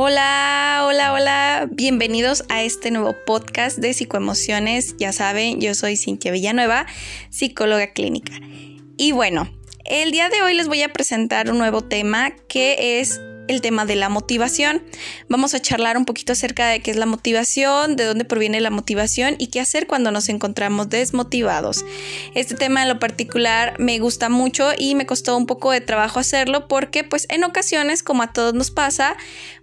Hola, hola, hola, bienvenidos a este nuevo podcast de psicoemociones. Ya saben, yo soy Cintia Villanueva, psicóloga clínica. Y bueno, el día de hoy les voy a presentar un nuevo tema que es el tema de la motivación. Vamos a charlar un poquito acerca de qué es la motivación, de dónde proviene la motivación y qué hacer cuando nos encontramos desmotivados. Este tema en lo particular me gusta mucho y me costó un poco de trabajo hacerlo porque pues en ocasiones, como a todos nos pasa,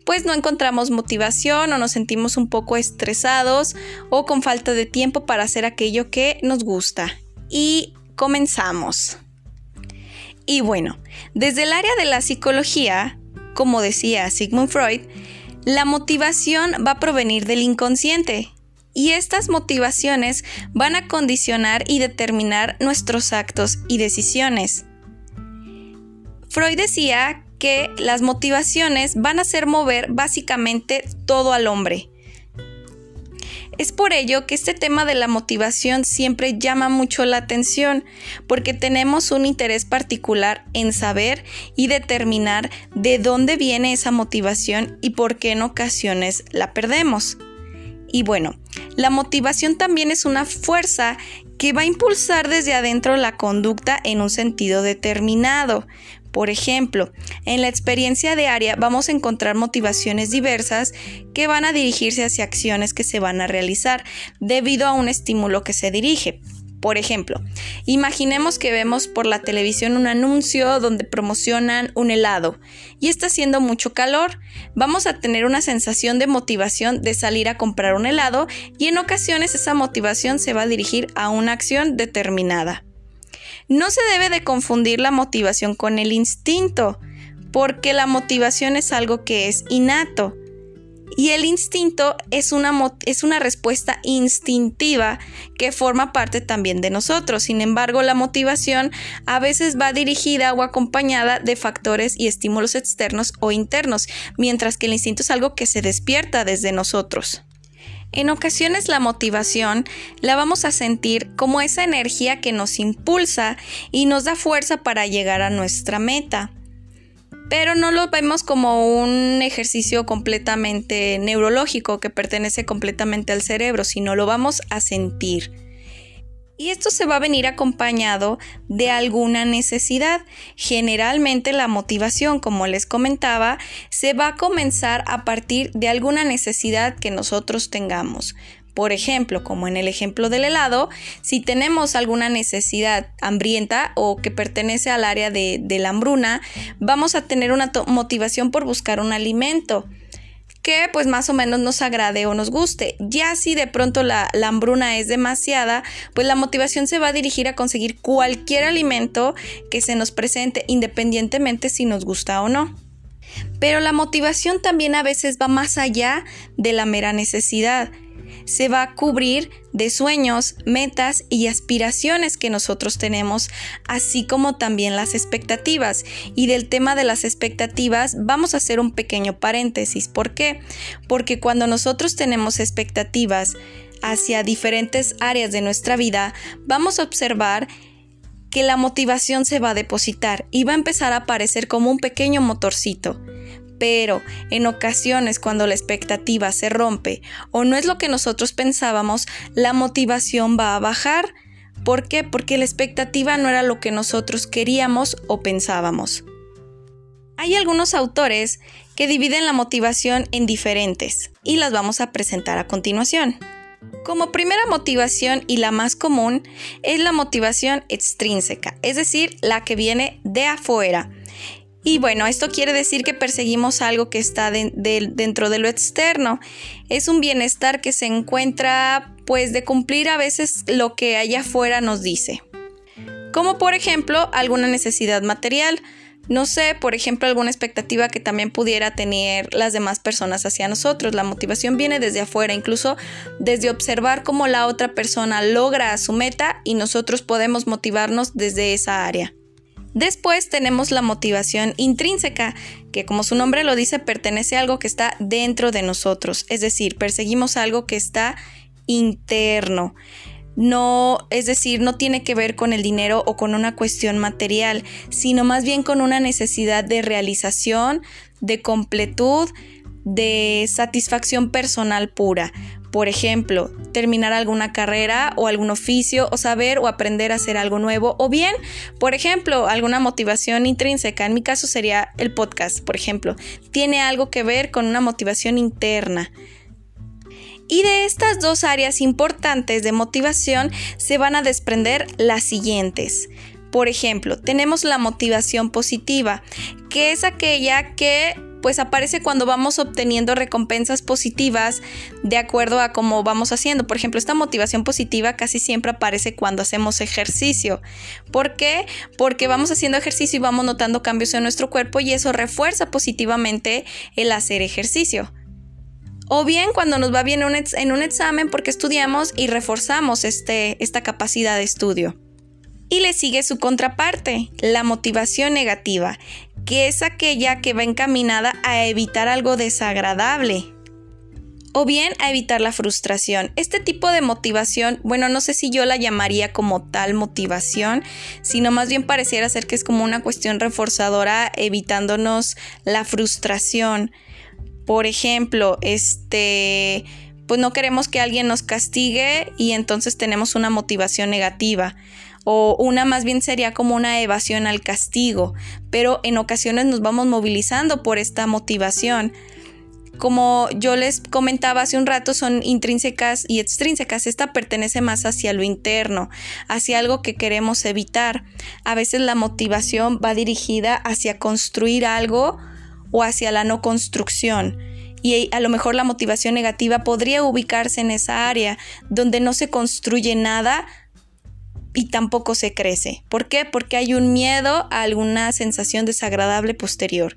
pues no encontramos motivación o nos sentimos un poco estresados o con falta de tiempo para hacer aquello que nos gusta. Y comenzamos. Y bueno, desde el área de la psicología, como decía Sigmund Freud, la motivación va a provenir del inconsciente y estas motivaciones van a condicionar y determinar nuestros actos y decisiones. Freud decía que las motivaciones van a hacer mover básicamente todo al hombre, es por ello que este tema de la motivación siempre llama mucho la atención, porque tenemos un interés particular en saber y determinar de dónde viene esa motivación y por qué en ocasiones la perdemos. Y bueno, la motivación también es una fuerza que va a impulsar desde adentro la conducta en un sentido determinado. Por ejemplo, en la experiencia diaria vamos a encontrar motivaciones diversas que van a dirigirse hacia acciones que se van a realizar debido a un estímulo que se dirige. Por ejemplo, imaginemos que vemos por la televisión un anuncio donde promocionan un helado y está haciendo mucho calor. Vamos a tener una sensación de motivación de salir a comprar un helado y en ocasiones esa motivación se va a dirigir a una acción determinada. No se debe de confundir la motivación con el instinto, porque la motivación es algo que es innato. Y el instinto es una, es una, respuesta instintiva que forma parte también de nosotros. Sin embargo, la motivación a veces va dirigida o acompañada de factores y estímulos externos o internos, mientras que el instinto es algo que se despierta desde nosotros. En ocasiones la motivación la vamos a sentir como esa energía que nos impulsa y nos da fuerza para llegar a nuestra meta. Pero no lo vemos como un ejercicio completamente neurológico que pertenece completamente al cerebro, sino lo vamos a sentir. Y esto se va a venir acompañado de alguna necesidad. Generalmente la motivación, como les comentaba, se va a comenzar a partir de alguna necesidad que nosotros tengamos. Por ejemplo, como en el ejemplo del helado, si tenemos alguna necesidad hambrienta o que pertenece al área de, la hambruna, vamos a tener una motivación por buscar un alimento que pues más o menos nos agrade o nos guste. Ya si de pronto la, hambruna es demasiada, pues la motivación se va a dirigir a conseguir cualquier alimento que se nos presente independientemente si nos gusta o no. Pero la motivación también a veces va más allá de la mera necesidad se va a cubrir de sueños, metas y aspiraciones que nosotros tenemos, así como también las expectativas. Y del tema de las expectativas vamos a hacer un pequeño paréntesis. ¿Por qué? Porque cuando nosotros tenemos expectativas hacia diferentes áreas de nuestra vida, vamos a observar que la motivación se va a depositar y va a empezar a aparecer como un pequeño motorcito pero en ocasiones cuando la expectativa se rompe o no es lo que nosotros pensábamos, la motivación va a bajar. ¿Por qué? Porque la expectativa no era lo que nosotros queríamos o pensábamos. Hay algunos autores que dividen la motivación en diferentes y las vamos a presentar a continuación. Como primera motivación y la más común es la motivación extrínseca, es decir, la que viene de afuera y bueno, esto quiere decir que perseguimos algo que está dentro de lo externo. Es un bienestar que se encuentra pues de cumplir a veces lo que allá afuera nos dice. Como por ejemplo alguna necesidad material. No sé, por ejemplo, alguna expectativa que también pudiera tener las demás personas hacia nosotros. La motivación viene desde afuera, incluso desde observar cómo la otra persona logra su meta y nosotros podemos motivarnos desde esa área. Después tenemos la motivación intrínseca, que como su nombre lo dice, pertenece a algo que está dentro de nosotros, es decir, perseguimos algo que está interno. No, es decir, no tiene que ver con el dinero o con una cuestión material, sino más bien con una necesidad de realización, de completud, de satisfacción personal pura. Por ejemplo, terminar alguna carrera o algún oficio o saber o aprender a hacer algo nuevo. O bien, por ejemplo, alguna motivación intrínseca. En mi caso sería el podcast, por ejemplo. Tiene algo que ver con una motivación interna. Y de estas dos áreas importantes de motivación se van a desprender las siguientes. Por ejemplo, tenemos la motivación positiva, que es aquella que pues aparece cuando vamos obteniendo recompensas positivas de acuerdo a cómo vamos haciendo. Por ejemplo, esta motivación positiva casi siempre aparece cuando hacemos ejercicio. ¿Por qué? Porque vamos haciendo ejercicio y vamos notando cambios en nuestro cuerpo y eso refuerza positivamente el hacer ejercicio. O bien cuando nos va bien en un examen porque estudiamos y reforzamos este, esta capacidad de estudio. Y le sigue su contraparte, la motivación negativa, que es aquella que va encaminada a evitar algo desagradable o bien a evitar la frustración. Este tipo de motivación, bueno, no sé si yo la llamaría como tal motivación, sino más bien pareciera ser que es como una cuestión reforzadora evitándonos la frustración. Por ejemplo, este, pues no queremos que alguien nos castigue y entonces tenemos una motivación negativa o una más bien sería como una evasión al castigo, pero en ocasiones nos vamos movilizando por esta motivación. Como yo les comentaba hace un rato, son intrínsecas y extrínsecas. Esta pertenece más hacia lo interno, hacia algo que queremos evitar. A veces la motivación va dirigida hacia construir algo o hacia la no construcción. Y a lo mejor la motivación negativa podría ubicarse en esa área donde no se construye nada, y tampoco se crece. ¿Por qué? Porque hay un miedo a alguna sensación desagradable posterior.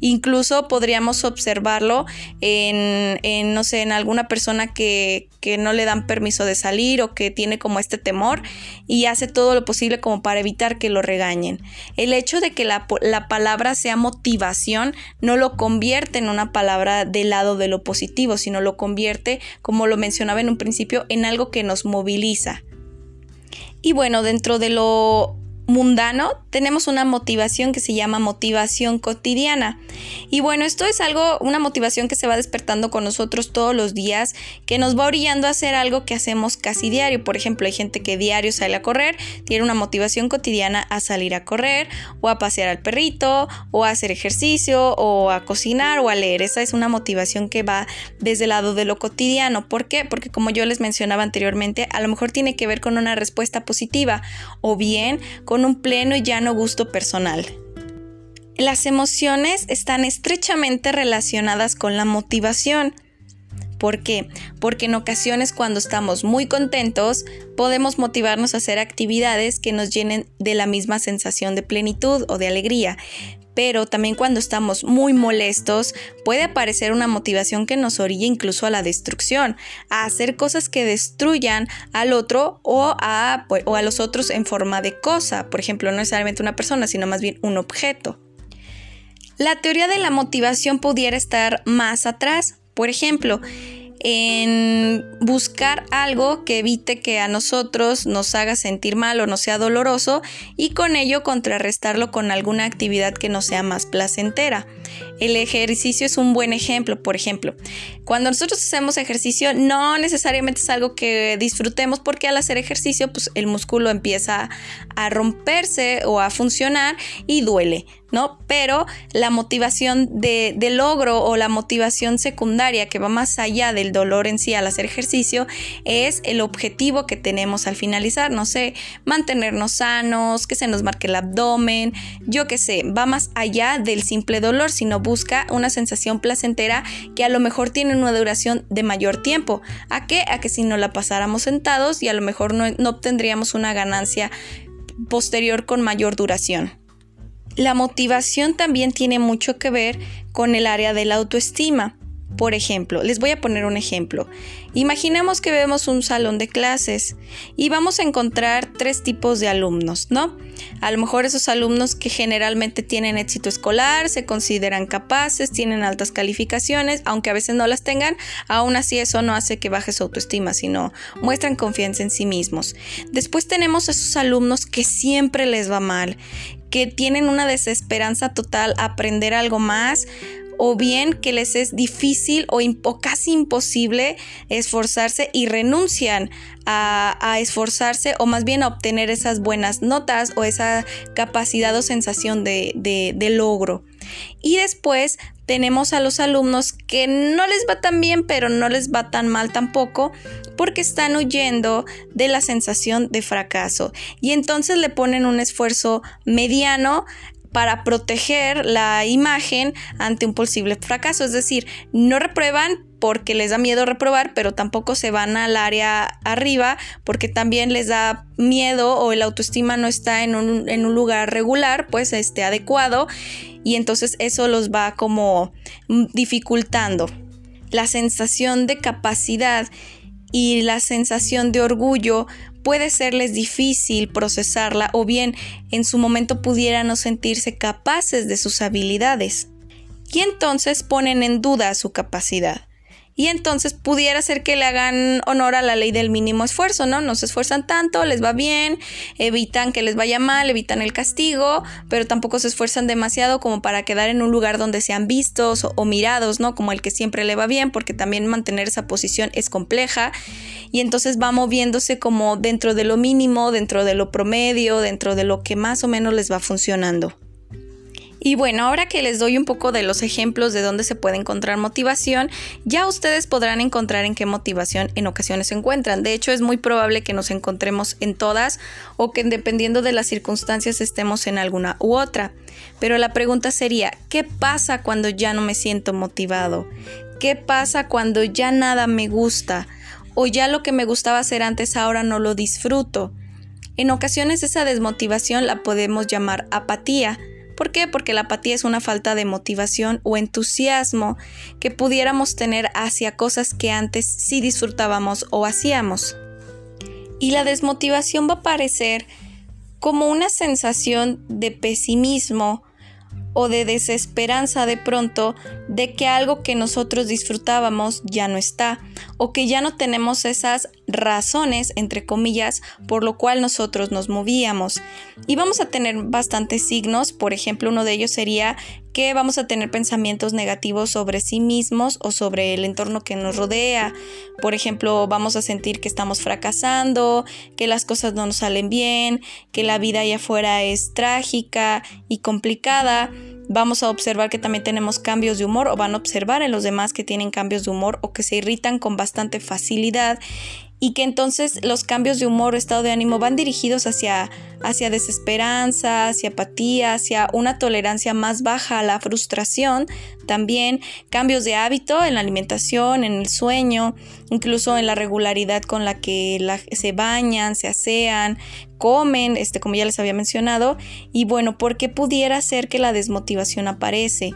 Incluso podríamos observarlo en, no sé, en alguna persona que, que, no le dan permiso de salir o que tiene como este temor y hace todo lo posible como para evitar que lo regañen. El hecho de que la, la palabra sea motivación no lo convierte en una palabra del lado de lo positivo, sino lo convierte, como lo mencionaba en un principio, en algo que nos moviliza y bueno, dentro de lo mundano, tenemos una motivación que se llama motivación cotidiana. Y bueno, esto es algo, una motivación que se va despertando con nosotros todos los días, que nos va orillando a hacer algo que hacemos casi diario. Por ejemplo, hay gente que diario sale a correr, tiene una motivación cotidiana a salir a correr, o a pasear al perrito, o a hacer ejercicio, o a cocinar, o a leer. Esa es una motivación que va desde el lado de lo cotidiano. ¿Por qué? Porque como yo les mencionaba anteriormente, a lo mejor tiene que ver con una respuesta positiva, o bien con un pleno y llano gusto personal. Las emociones están estrechamente relacionadas con la motivación. ¿Por qué? Porque en ocasiones cuando estamos muy contentos podemos motivarnos a hacer actividades que nos llenen de la misma sensación de plenitud o de alegría pero también cuando estamos muy molestos puede aparecer una motivación que nos orilla incluso a la destrucción, a hacer cosas que destruyan al otro o a, o a los otros en forma de cosa, por ejemplo, no necesariamente una persona, sino más bien un objeto. La teoría de la motivación pudiera estar más atrás, por ejemplo, en buscar algo que evite que a nosotros nos haga sentir mal o no sea doloroso y con ello contrarrestarlo con alguna actividad que no sea más placentera. El ejercicio es un buen ejemplo, por ejemplo, cuando nosotros hacemos ejercicio no necesariamente es algo que disfrutemos porque al hacer ejercicio pues el músculo empieza a romperse o a funcionar y duele. ¿no? Pero la motivación de, logro o la motivación secundaria que va más allá del dolor en sí al hacer ejercicio es el objetivo que tenemos al finalizar, no sé, mantenernos sanos, que se nos marque el abdomen, yo qué sé, va más allá del simple dolor, sino busca una sensación placentera que a lo mejor tiene una duración de mayor tiempo. ¿A qué? A que si no la pasáramos sentados y a lo mejor no obtendríamos una ganancia posterior con mayor duración. La motivación también tiene mucho que ver con el área de la autoestima. Por ejemplo, les voy a poner un ejemplo. Imaginemos que vemos un salón de clases y vamos a encontrar tres tipos de alumnos, ¿no? A lo mejor esos alumnos que generalmente tienen éxito escolar, se consideran capaces, tienen altas calificaciones, aunque a veces no las tengan, aún así eso no hace que baje su autoestima, sino muestran confianza en sí mismos. Después tenemos a esos alumnos que siempre les va mal, que tienen una desesperanza total aprender algo más o bien que les es difícil o, casi imposible esforzarse y renuncian a, esforzarse o más bien a obtener esas buenas notas o esa capacidad o sensación de, logro. Y después tenemos a los alumnos que no les va tan bien, pero no les va tan mal tampoco, porque están huyendo de la sensación de fracaso. Y entonces le ponen un esfuerzo mediano para proteger la imagen ante un posible fracaso. Es decir, no reprueban porque les da miedo reprobar, pero tampoco se van al área arriba porque también les da miedo o el autoestima no está en un, lugar regular, pues este adecuado, y entonces eso los va como dificultando. La sensación de capacidad y la sensación de orgullo puede serles difícil procesarla o bien en su momento pudieran no sentirse capaces de sus habilidades. Y entonces ponen en duda su capacidad y entonces pudiera ser que le hagan honor a la ley del mínimo esfuerzo, ¿no? No se esfuerzan tanto, les va bien, evitan que les vaya mal, evitan el castigo, pero tampoco se esfuerzan demasiado como para quedar en un lugar donde sean vistos o, mirados, ¿no? Como el que siempre le va bien, porque también mantener esa posición es compleja y entonces va moviéndose como dentro de lo mínimo, dentro de lo promedio, dentro de lo que más o menos les va funcionando. Y bueno, ahora que les doy un poco de los ejemplos de dónde se puede encontrar motivación, ya ustedes podrán encontrar en qué motivación en ocasiones se encuentran. De hecho, es muy probable que nos encontremos en todas o que dependiendo de las circunstancias estemos en alguna u otra. Pero la pregunta sería, ¿qué pasa cuando ya no me siento motivado? ¿Qué pasa cuando ya nada me gusta? ¿O ya lo que me gustaba hacer antes ahora no lo disfruto? En ocasiones esa desmotivación la podemos llamar apatía ¿Por qué? Porque la apatía es una falta de motivación o entusiasmo que pudiéramos tener hacia cosas que antes sí disfrutábamos o hacíamos. Y la desmotivación va a aparecer como una sensación de pesimismo o de desesperanza de pronto de que algo que nosotros disfrutábamos ya no está o que ya no tenemos esas razones, entre comillas, por lo cual nosotros nos movíamos. Y vamos a tener bastantes signos, por ejemplo, uno de ellos sería que vamos a tener pensamientos negativos sobre sí mismos o sobre el entorno que nos rodea. Por ejemplo, vamos a sentir que estamos fracasando, que las cosas no nos salen bien, que la vida allá afuera es trágica y complicada. Vamos a observar que también tenemos cambios de humor o van a observar en los demás que tienen cambios de humor o que se irritan con bastante facilidad y que entonces los cambios de humor o estado de ánimo van dirigidos hacia, hacia desesperanza, hacia apatía, hacia una tolerancia más baja a la frustración, también cambios de hábito en la alimentación, en el sueño, incluso en la regularidad con la que se bañan, se asean, comen, este, como ya les había mencionado, y bueno, ¿por qué pudiera ser que la desmotivación aparece?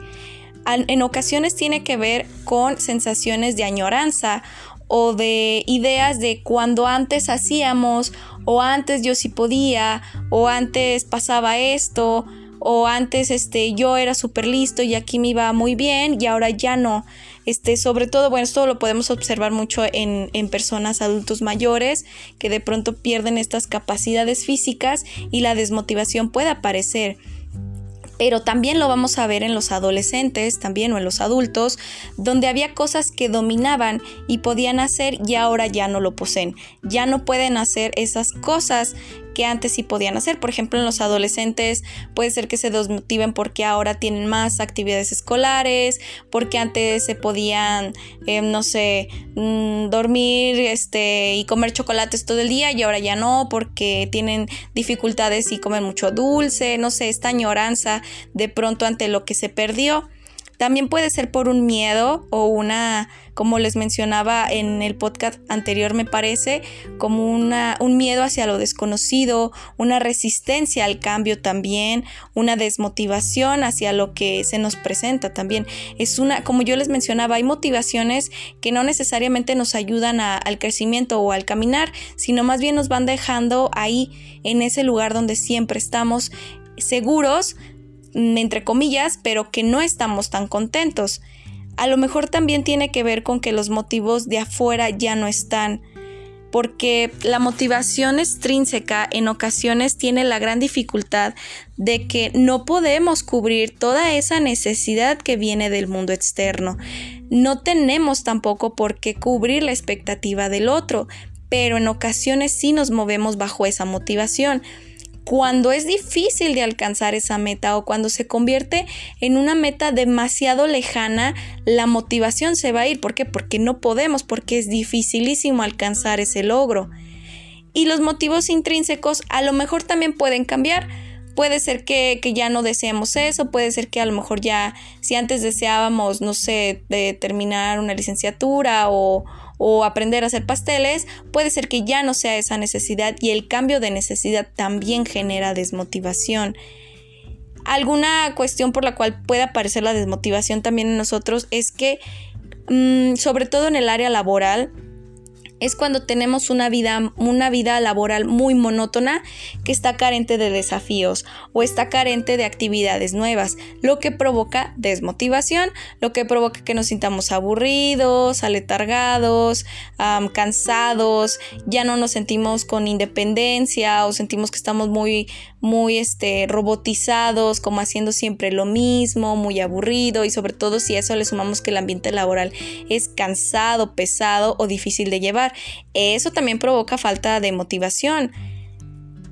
en ocasiones tiene que ver con sensaciones de añoranza o de ideas de cuando antes hacíamos o antes yo sí podía o antes pasaba esto o antes este yo era súper listo y aquí me iba muy bien y ahora ya no. Este, sobre todo, bueno, esto lo podemos observar mucho en, en personas adultos mayores que de pronto pierden estas capacidades físicas y la desmotivación puede aparecer pero también lo vamos a ver en los adolescentes, también o en los adultos, donde había cosas que dominaban y podían hacer y ahora ya no lo poseen. Ya no pueden hacer esas cosas que antes sí podían hacer. Por ejemplo, en los adolescentes puede ser que se desmotiven porque ahora tienen más actividades escolares, porque antes se podían, eh, no sé, mm, dormir este, y comer chocolates todo el día y ahora ya no, porque tienen dificultades y comen mucho dulce, no sé, esta añoranza de pronto ante lo que se perdió. También puede ser por un miedo o una, como les mencionaba en el podcast anterior, me parece, como una, un miedo hacia lo desconocido, una resistencia al cambio también, una desmotivación hacia lo que se nos presenta también. Es una, como yo les mencionaba, hay motivaciones que no necesariamente nos ayudan al crecimiento o al caminar, sino más bien nos van dejando ahí en ese lugar donde siempre estamos seguros entre comillas, pero que no estamos tan contentos. A lo mejor también tiene que ver con que los motivos de afuera ya no están. porque la motivación extrínseca en ocasiones tiene la gran dificultad de que no podemos cubrir toda esa necesidad que viene del mundo externo. No tenemos tampoco por qué cubrir la expectativa del otro, pero en ocasiones sí nos movemos bajo esa motivación cuando es difícil de alcanzar esa meta o cuando se convierte en una meta demasiado lejana, la motivación se va a ir. ¿Por qué? Porque no podemos, porque es dificilísimo alcanzar ese logro. Y los motivos intrínsecos a lo mejor también pueden cambiar. Puede ser que, ya no deseemos eso, puede ser que a lo mejor ya, si antes deseábamos, no sé, de terminar una licenciatura o, o aprender a hacer pasteles, puede ser que ya no sea esa necesidad y el cambio de necesidad también genera desmotivación. Alguna cuestión por la cual puede aparecer la desmotivación también en nosotros es que, mm, sobre todo en el área laboral, es cuando tenemos una vida, una vida laboral muy monótona que está carente de desafíos o está carente de actividades nuevas, lo que provoca desmotivación, lo que provoca que nos sintamos aburridos, aletargados, cansados, ya no nos sentimos con independencia o sentimos que estamos muy, muy este, robotizados, como haciendo siempre lo mismo, muy aburrido y sobre todo si a eso le sumamos que el ambiente laboral es cansado, pesado o difícil de llevar. Eso también provoca falta de motivación.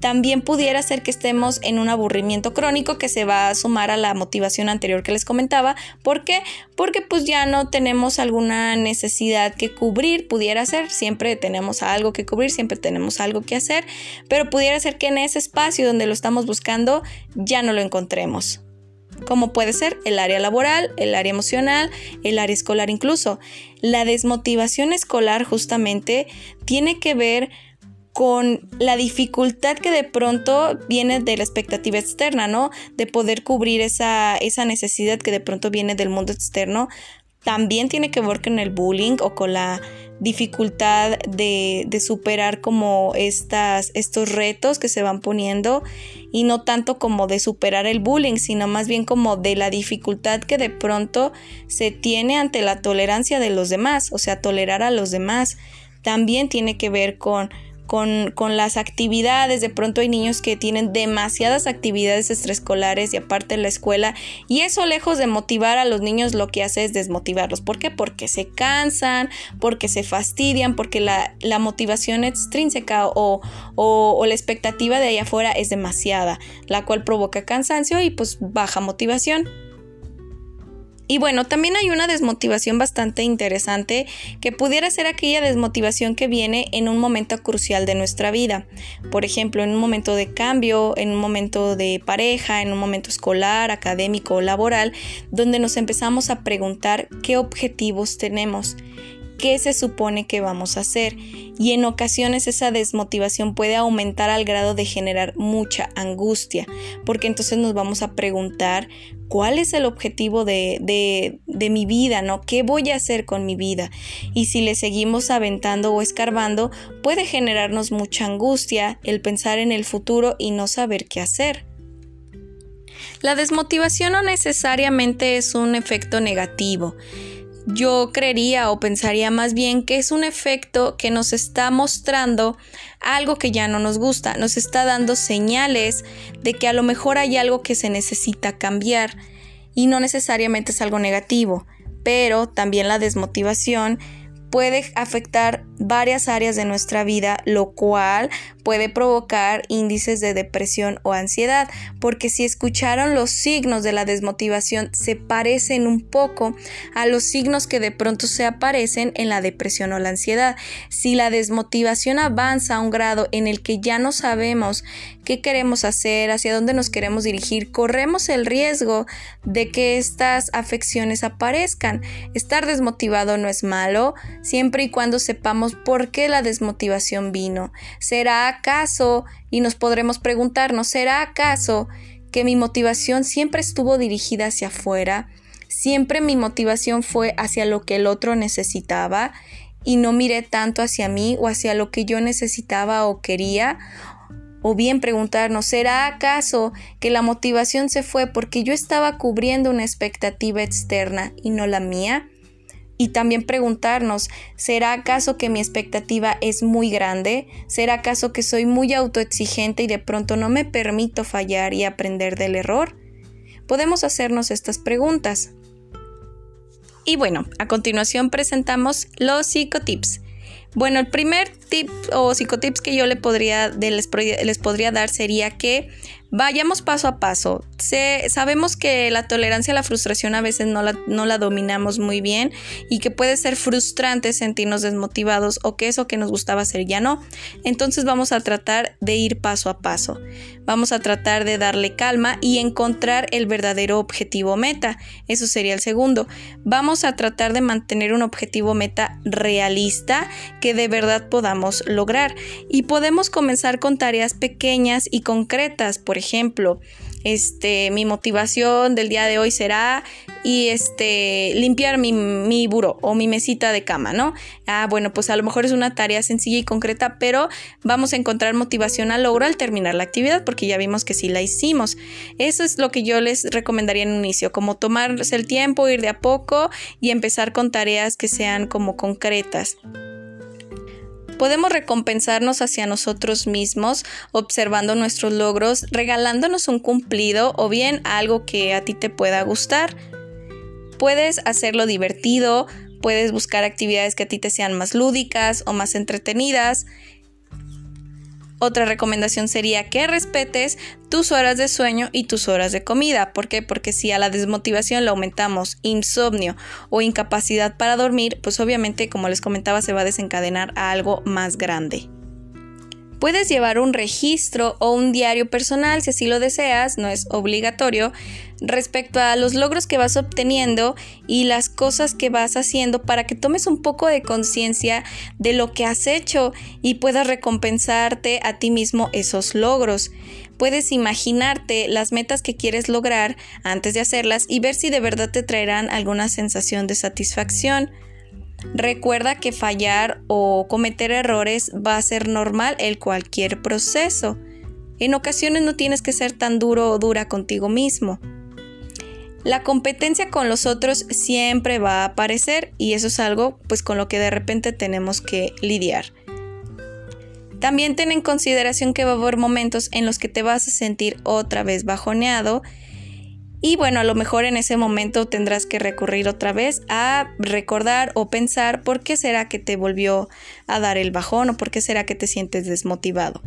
También pudiera ser que estemos en un aburrimiento crónico que se va a sumar a la motivación anterior que les comentaba. ¿Por qué? Porque pues ya no tenemos alguna necesidad que cubrir, pudiera ser, siempre tenemos algo que cubrir, siempre tenemos algo que hacer, pero pudiera ser que en ese espacio donde lo estamos buscando ya no lo encontremos como puede ser el área laboral, el área emocional, el área escolar incluso. La desmotivación escolar justamente tiene que ver con la dificultad que de pronto viene de la expectativa externa, ¿no? De poder cubrir esa, esa necesidad que de pronto viene del mundo externo. También tiene que ver con el bullying o con la dificultad de, superar como estas, estos retos que se van poniendo y no tanto como de superar el bullying, sino más bien como de la dificultad que de pronto se tiene ante la tolerancia de los demás, o sea, tolerar a los demás. También tiene que ver con con, las actividades. De pronto hay niños que tienen demasiadas actividades extraescolares y aparte la escuela. Y eso lejos de motivar a los niños lo que hace es desmotivarlos. ¿Por qué? Porque se cansan, porque se fastidian, porque la, motivación extrínseca o, o, la expectativa de allá afuera es demasiada, la cual provoca cansancio y pues baja motivación. Y bueno, también hay una desmotivación bastante interesante que pudiera ser aquella desmotivación que viene en un momento crucial de nuestra vida. Por ejemplo, en un momento de cambio, en un momento de pareja, en un momento escolar, académico o laboral, donde nos empezamos a preguntar qué objetivos tenemos qué se supone que vamos a hacer y en ocasiones esa desmotivación puede aumentar al grado de generar mucha angustia porque entonces nos vamos a preguntar cuál es el objetivo de, de, mi vida, ¿no? ¿Qué voy a hacer con mi vida? Y si le seguimos aventando o escarbando, puede generarnos mucha angustia el pensar en el futuro y no saber qué hacer. La desmotivación no necesariamente es un efecto negativo yo creería o pensaría más bien que es un efecto que nos está mostrando algo que ya no nos gusta, nos está dando señales de que a lo mejor hay algo que se necesita cambiar y no necesariamente es algo negativo, pero también la desmotivación puede afectar varias áreas de nuestra vida, lo cual puede provocar índices de depresión o ansiedad, porque si escucharon los signos de la desmotivación se parecen un poco a los signos que de pronto se aparecen en la depresión o la ansiedad. Si la desmotivación avanza a un grado en el que ya no sabemos qué queremos hacer, hacia dónde nos queremos dirigir, corremos el riesgo de que estas afecciones aparezcan. Estar desmotivado no es malo, siempre y cuando sepamos por qué la desmotivación vino. ¿Será acaso, y nos podremos preguntarnos, ¿será acaso que mi motivación siempre estuvo dirigida hacia afuera? Siempre mi motivación fue hacia lo que el otro necesitaba y no miré tanto hacia mí o hacia lo que yo necesitaba o quería. O bien preguntarnos, ¿será acaso que la motivación se fue porque yo estaba cubriendo una expectativa externa y no la mía? Y también preguntarnos, ¿será acaso que mi expectativa es muy grande? ¿Será acaso que soy muy autoexigente y de pronto no me permito fallar y aprender del error? Podemos hacernos estas preguntas. Y bueno, a continuación presentamos los psicotips. Bueno, el primer tip o psicotips que yo le podría, les, podría dar sería que Vayamos paso a paso. sabemos que la tolerancia a la frustración a veces no la, no la dominamos muy bien y que puede ser frustrante sentirnos desmotivados o que eso que nos gustaba hacer ya no. Entonces vamos a tratar de ir paso a paso. Vamos a tratar de darle calma y encontrar el verdadero objetivo meta. Eso sería el segundo. Vamos a tratar de mantener un objetivo meta realista que de verdad podamos lograr. Y podemos comenzar con tareas pequeñas y concretas. Por ejemplo, este, mi motivación del día de hoy será y este, limpiar mi, mi buro o mi mesita de cama, ¿no? Ah, bueno, pues a lo mejor es una tarea sencilla y concreta, pero vamos a encontrar motivación al logro al terminar la actividad, porque ya vimos que sí la hicimos. Eso es lo que yo les recomendaría en un inicio, como tomarse el tiempo, ir de a poco y empezar con tareas que sean como concretas. Podemos recompensarnos hacia nosotros mismos observando nuestros logros, regalándonos un cumplido o bien algo que a ti te pueda gustar. Puedes hacerlo divertido, puedes buscar actividades que a ti te sean más lúdicas o más entretenidas otra recomendación sería que respetes tus horas de sueño y tus horas de comida. ¿Por qué? Porque si a la desmotivación le aumentamos insomnio o incapacidad para dormir, pues obviamente, como les comentaba, se va a desencadenar a algo más grande. Puedes llevar un registro o un diario personal si así lo deseas, no es obligatorio, respecto a los logros que vas obteniendo y las cosas que vas haciendo para que tomes un poco de conciencia de lo que has hecho y puedas recompensarte a ti mismo esos logros. Puedes imaginarte las metas que quieres lograr antes de hacerlas y ver si de verdad te traerán alguna sensación de satisfacción. Recuerda que fallar o cometer errores va a ser normal en cualquier proceso. En ocasiones no tienes que ser tan duro o dura contigo mismo. La competencia con los otros siempre va a aparecer y eso es algo pues con lo que de repente tenemos que lidiar. También ten en consideración que va a haber momentos en los que te vas a sentir otra vez bajoneado y bueno, a lo mejor en ese momento tendrás que recurrir otra vez a recordar o pensar por qué será que te volvió a dar el bajón o por qué será que te sientes desmotivado.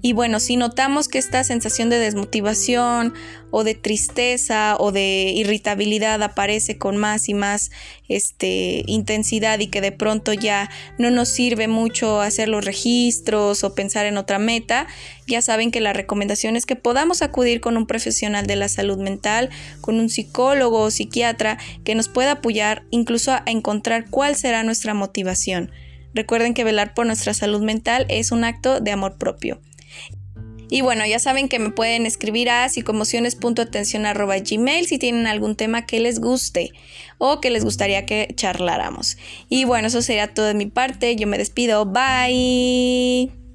Y bueno, si notamos que esta sensación de desmotivación o de tristeza o de irritabilidad aparece con más y más este, intensidad y que de pronto ya no nos sirve mucho hacer los registros o pensar en otra meta, ya saben que la recomendación es que podamos acudir con un profesional de la salud mental, con un psicólogo o psiquiatra que nos pueda apoyar incluso a encontrar cuál será nuestra motivación. Recuerden que velar por nuestra salud mental es un acto de amor propio. Y bueno, ya saben que me pueden escribir a psicomociones.atención.gmail si tienen algún tema que les guste o que les gustaría que charláramos. Y bueno, eso sería todo de mi parte. Yo me despido. Bye.